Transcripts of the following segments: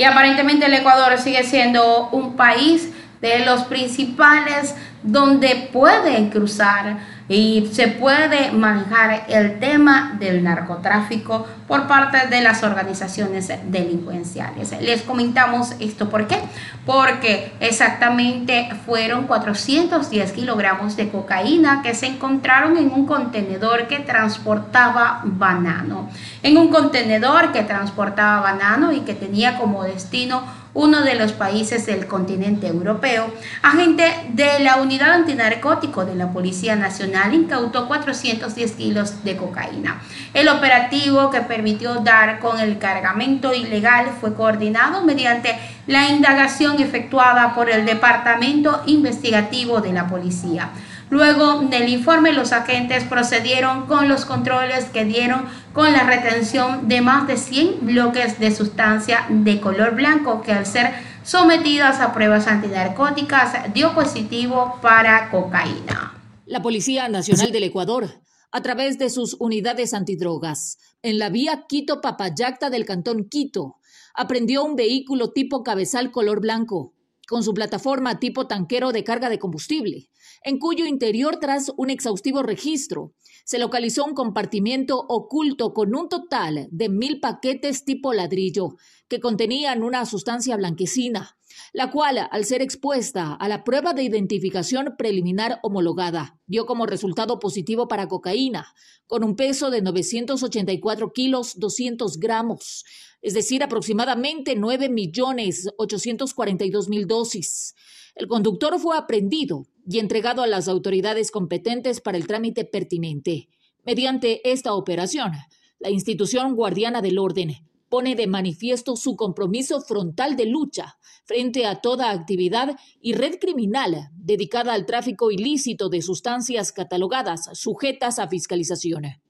Y aparentemente el Ecuador sigue siendo un país de los principales donde pueden cruzar y se puede manejar el tema del narcotráfico por parte de las organizaciones delincuenciales. Les comentamos esto, ¿por qué? Porque exactamente fueron 410 kilogramos de cocaína que se encontraron en un contenedor que transportaba banano. En un contenedor que transportaba banano y que tenía como destino uno de los países del continente europeo, agente de la Unidad Antinarcótico de la Policía Nacional incautó 410 kilos de cocaína. El operativo que permitió dar con el cargamento ilegal fue coordinado mediante la indagación efectuada por el Departamento Investigativo de la Policía. Luego del informe, los agentes procedieron con los controles que dieron con la retención de más de 100 bloques de sustancia de color blanco que al ser sometidas a pruebas antinarcóticas dio positivo para cocaína. La Policía Nacional del Ecuador, a través de sus unidades antidrogas, en la vía Quito-Papayacta del Cantón Quito, aprendió un vehículo tipo cabezal color blanco, con su plataforma tipo tanquero de carga de combustible, en cuyo interior, tras un exhaustivo registro, se localizó un compartimiento oculto con un total de mil paquetes tipo ladrillo que contenían una sustancia blanquecina, la cual, al ser expuesta a la prueba de identificación preliminar homologada, dio como resultado positivo para cocaína, con un peso de 984 kilos 200 gramos, es decir, aproximadamente 9 millones 842 mil dosis. El conductor fue aprendido y entregado a las autoridades competentes para el trámite pertinente. Mediante esta operación, la institución guardiana del orden pone de manifiesto su compromiso frontal de lucha frente a toda actividad y red criminal dedicada al tráfico ilícito de sustancias catalogadas sujetas a fiscalización.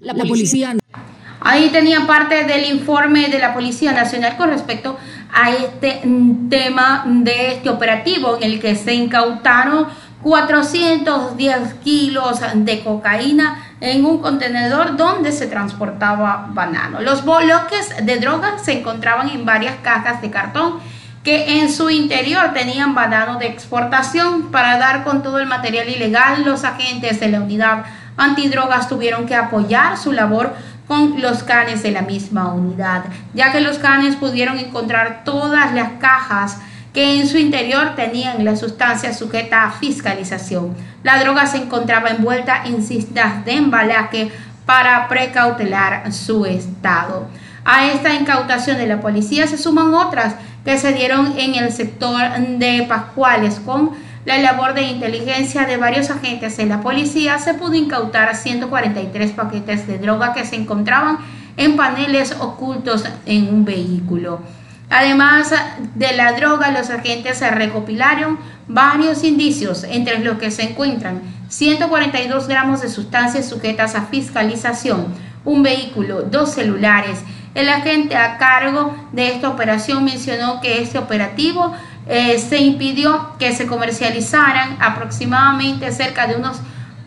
La policía. Ahí tenía parte del informe de la Policía Nacional con respecto a este tema de este operativo en el que se incautaron 410 kilos de cocaína en un contenedor donde se transportaba banano. Los bloques de drogas se encontraban en varias cajas de cartón que en su interior tenían banano de exportación. Para dar con todo el material ilegal, los agentes de la unidad antidrogas tuvieron que apoyar su labor con los canes de la misma unidad, ya que los canes pudieron encontrar todas las cajas que en su interior tenían la sustancia sujeta a fiscalización. La droga se encontraba envuelta en cintas de embalaje para precautelar su estado. A esta incautación de la policía se suman otras que se dieron en el sector de Pascuales con la labor de inteligencia de varios agentes de la policía se pudo incautar 143 paquetes de droga que se encontraban en paneles ocultos en un vehículo. Además de la droga, los agentes se recopilaron varios indicios, entre los que se encuentran 142 gramos de sustancias sujetas a fiscalización, un vehículo, dos celulares. El agente a cargo de esta operación mencionó que este operativo eh, se impidió que se comercializaran aproximadamente cerca de unos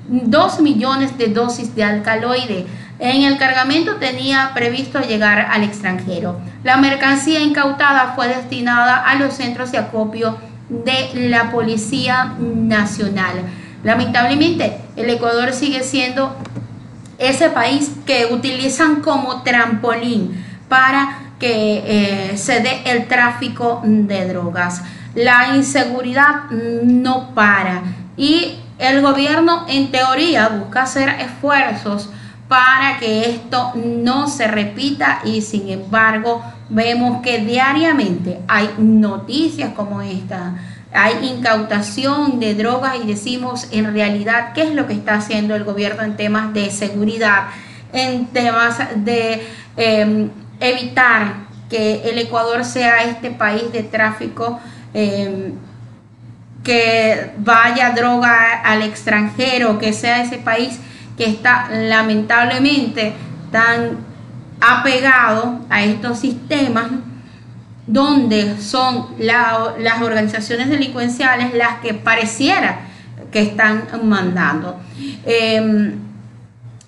2 millones de dosis de alcaloide. En el cargamento tenía previsto llegar al extranjero. La mercancía incautada fue destinada a los centros de acopio de la Policía Nacional. Lamentablemente, el Ecuador sigue siendo ese país que utilizan como trampolín para que eh, se dé el tráfico de drogas. La inseguridad no para y el gobierno en teoría busca hacer esfuerzos para que esto no se repita y sin embargo vemos que diariamente hay noticias como esta, hay incautación de drogas y decimos en realidad qué es lo que está haciendo el gobierno en temas de seguridad, en temas de... Em, evitar que el Ecuador sea este país de tráfico em, que vaya droga al extranjero, que sea ese país que está lamentablemente tan apegado a estos sistemas donde son las organizaciones delincuenciales las que pareciera que están mandando. Em,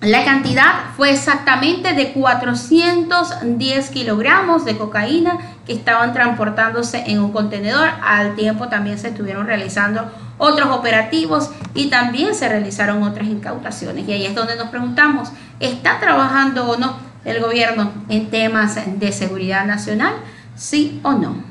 La cantidad fue exactamente de 410 kilogramos de cocaína que estaban transportándose en un contenedor. Al tiempo también se estuvieron realizando otros operativos y también se realizaron otras incautaciones. Y ahí es donde nos preguntamos, ¿está trabajando o no el gobierno en temas de seguridad nacional? ¿Sí o no?